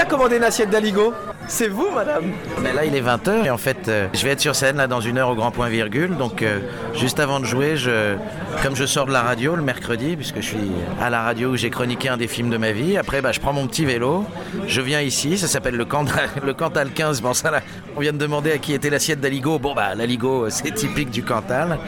a commandé une assiette d'aligot C'est vous, madame Mais là, il est 20h et en fait, euh, je vais être sur scène là dans une heure au grand point virgule. Donc, euh, juste avant de jouer, comme je sors de la radio le mercredi, puisque je suis à la radio où j'ai chroniqué un des films de ma vie, après, bah, je prends mon petit vélo, je viens ici, ça s'appelle le, Cantal, le Cantal 15. Bon, ça, là, on vient de demander à qui était l'assiette d'aligot. Bon, bah, l'aligot, c'est typique du Cantal.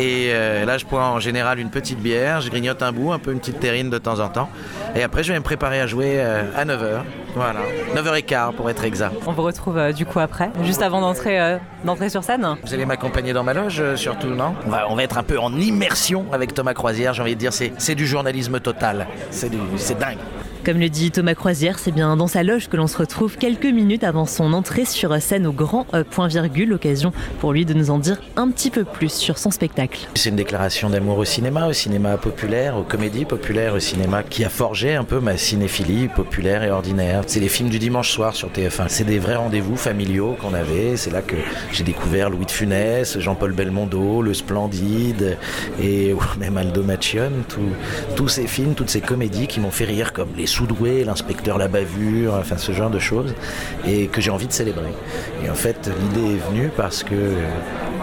Et euh, là, je prends en général une petite bière, je grignote un bout, un peu une petite terrine de temps en temps. Et après, je vais me préparer à jouer euh, à 9h. Voilà, 9h15 pour être exact. On vous retrouve euh, du coup après, juste avant d'entrer euh, d'entrer sur scène. Vous allez m'accompagner dans ma loge, euh, surtout, non? On va, on va être un peu en immersion avec Thomas Croisière, j'ai envie de dire, c'est c'est du journalisme total. C'est du- c'est dingue. Comme le dit Thomas Croisière, c'est bien dans sa loge que l'on se retrouve quelques minutes avant son entrée sur scène au grand euh, point virgule, occasion pour lui de nous en dire un petit peu plus sur son spectacle. C'est une déclaration d'amour au cinéma, au cinéma populaire, aux comédies populaires, au cinéma qui a forgé un peu ma cinéphilie populaire et ordinaire. C'est les films du dimanche soir sur TF1. C'est des vrais rendez-vous familiaux qu'on avait. C'est là que j'ai découvert Louis de Funès, Jean-Paul Belmondo, Le Splendide et même Aldo Machione. Tous- tous ces films, toutes ces comédies qui m'ont fait rire comme Les Soudoués, L'inspecteur La Bavure, enfin ce genre de choses et que j'ai envie de célébrer. Et en fait, l'idée est venue parce que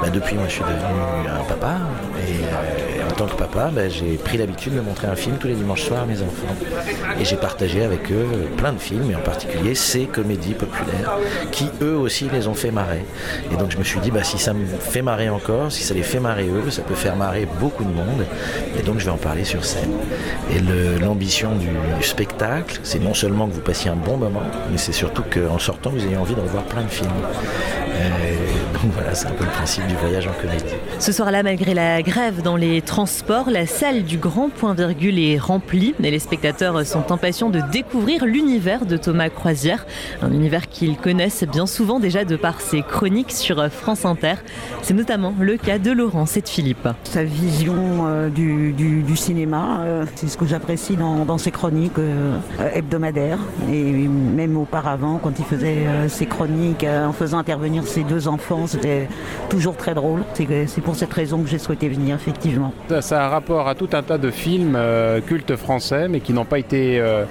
bah, depuis moi je suis devenu un papa tant que papa bah, j'ai pris l'habitude de montrer un film tous les dimanches soirs à mes enfants. Et j'ai partagé avec eux plein de films et en particulier ces comédies populaires qui eux aussi les ont fait marrer. Et donc je me suis dit bah, si ça me fait marrer encore si ça les fait marrer eux ça peut faire marrer beaucoup de monde. Et donc je vais en parler sur scène. Et l'ambition du, du spectacle c'est non seulement que vous passiez un bon moment mais c'est surtout qu'en sortant vous ayez envie de revoir plein de films. Euh, donc voilà c'est un peu le principe du voyage en comédie Ce soir-là, malgré la grève dans les transports, la salle du grand point virgule est remplie et les spectateurs sont impatients de découvrir l'univers de Thomas Croisière, un univers qu'ils connaissent bien souvent déjà de par ses chroniques sur France Inter. C'est notamment le cas de Laurence et de Philippe. Sa vision euh, du, du- du cinéma, euh, c'est ce que j'apprécie dans, dans ses chroniques euh, hebdomadaires. Et même auparavant, quand il faisait euh, ses chroniques euh, en faisant intervenir ses deux enfants, c'était toujours très drôle. C'est c'est pour cette raison que j'ai souhaité venir, effectivement. Ça, ça a un rapport à tout un tas de films euh, cultes français, mais qui n'ont pas été euh,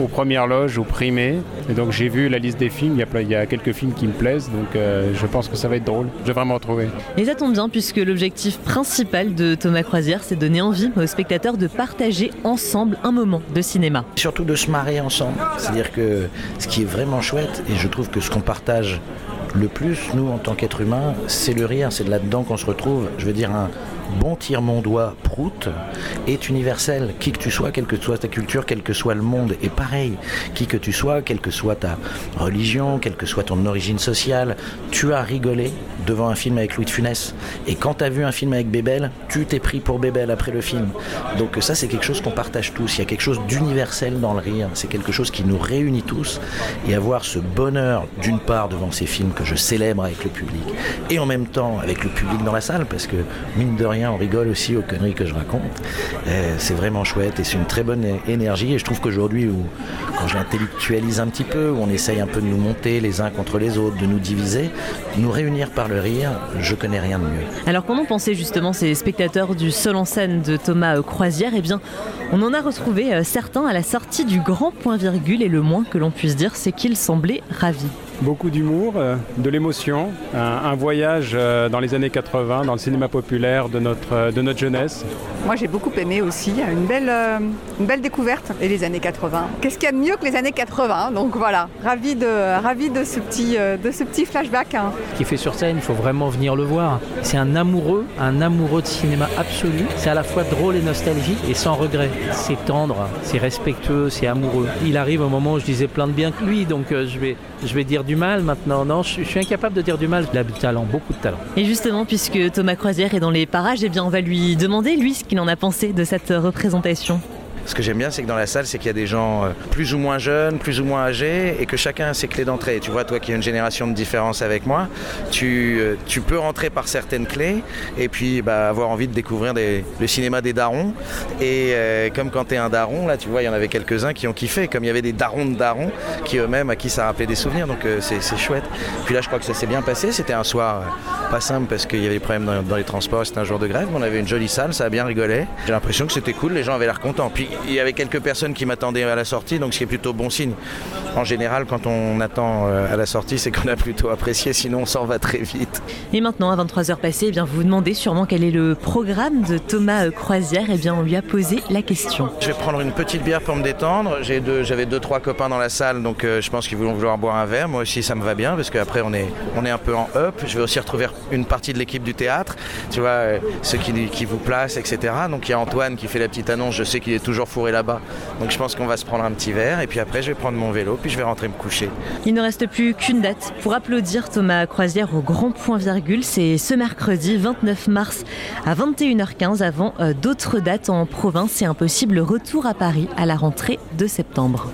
aux premières loges ou primés. Et donc j'ai vu la liste des films, il y a, plein- il y a quelques films qui me plaisent, donc euh, je pense que ça va être drôle. Je vais vraiment retrouver. Et ça tombe bien puisque l'objectif principal de Thomas Croisière, c'est de donner envie aux spectateurs de partager ensemble un moment de cinéma. surtout de se marrer ensemble. C'est-à-dire que ce qui est vraiment chouette, et je trouve que ce qu'on partage le plus, nous, en tant qu'êtres humains, c'est le rire, c'est de là-dedans qu'on se retrouve. Je veux dire, un bon tire-mon-doigt prout est universel. Qui que tu sois, quelle que soit ta culture, quel que soit le monde, et pareil, qui que tu sois, quelle que soit ta religion, quelle que soit ton origine sociale, tu as rigolé devant un film avec Louis de Funès. Et quand tu as vu un film avec Bébel, tu t'es pris pour Bébel après le film. Donc ça, c'est quelque chose qu'on partage tous. Il y a quelque chose d'universel dans le rire. C'est quelque chose qui nous réunit tous. Et avoir ce bonheur, d'une part, devant ces films que je célèbre avec le public, et en même temps avec le public dans la salle, parce que mine de rien, on rigole aussi aux conneries que je raconte. C'est vraiment chouette et c'est une très bonne énergie. Et je trouve qu'aujourd'hui, quand je l'intellectualise un petit peu, où on essaye un peu de nous monter les uns contre les autres, de nous diviser, nous réunir par le rire, je connais rien de mieux. Alors qu'en ont pensé justement ces spectateurs du seul en scène de Thomas euh, Croisière? Eh bien, on en a retrouvé euh, certains à la sortie du grand point virgule et le moins que l'on puisse dire, c'est qu'ils semblaient ravis. Beaucoup d'humour, euh, de l'émotion, un, un voyage euh, dans les années 80, dans le cinéma populaire de notre, euh, de notre jeunesse. Moi j'ai beaucoup aimé aussi, une belle, une belle découverte. Et les années 80. Qu'est-ce qu'il y a de mieux que les années 80 Donc voilà, ravi de, ravi de, ce, petit, de ce petit flashback. hein. Ce qu'il fait sur scène, il faut vraiment venir le voir. C'est un amoureux, un amoureux de cinéma absolu. C'est à la fois drôle et nostalgique et sans regret. C'est tendre, c'est respectueux, c'est amoureux. Il arrive au moment où je disais plein de bien que lui, donc je, vais, je vais dire du mal maintenant. Non, je, je suis incapable de dire du mal. Il a du talent, beaucoup de talent. Et justement, puisque Thomas Croisière est dans les parages, eh bien, on va lui demander, lui, ce qu'il en a pensé de cette représentation. Ce que j'aime bien, c'est que dans la salle, c'est qu'il y a des gens euh, plus ou moins jeunes, plus ou moins âgés, et que chacun a ses clés d'entrée. Tu vois, toi qui as une génération de différence avec moi, tu, euh, tu peux rentrer par certaines clés, et puis bah, avoir envie de découvrir le cinéma des darons. Et euh, comme quand tu es un daron, là, tu vois, il y en avait quelques-uns qui ont kiffé, comme il y avait des darons de darons, qui eux-mêmes, à qui ça rappelait des souvenirs, donc c'est chouette. Puis là, je crois que ça s'est bien passé. C'était un soir pas simple parce qu'il y avait des problèmes dans, dans les transports, c'était un jour de grève, mais on avait une jolie salle, ça a bien rigolé. J'ai l'impression que c'était cool, les gens avaient l'air contents. Puis il y avait quelques personnes qui m'attendaient à la sortie, donc ce qui est plutôt bon signe. En général, quand on attend euh, à la sortie, c'est qu'on a plutôt apprécié, sinon on s'en va très vite. Et maintenant, à 23h passées, eh bien, vous vous demandez sûrement quel est le programme de Thomas Croisière. Eh bien, on lui a posé la question. Je vais prendre une petite bière pour me détendre. J'avais deux, j'avais deux, trois copains dans la salle, donc euh, je pense qu'ils vont vouloir boire un verre. Moi aussi, ça me va bien, parce qu'après, on est, on est un peu en up. Je vais aussi retrouver une partie de l'équipe du théâtre, tu vois, euh, ceux qui, qui vous placent, etc. Donc il y a Antoine qui fait la petite annonce. Je sais qu'il est toujours fourré là-bas. Donc je pense qu'on va se prendre un petit verre. Et puis après, je vais prendre mon vélo, puis je vais rentrer me coucher. Il ne reste plus qu'une date pour applaudir Thomas Croisière au Grand Point Virgule. C'est ce mercredi 29 mars à 21h15 avant euh, d'autres dates en province et un possible retour à Paris à la rentrée de septembre.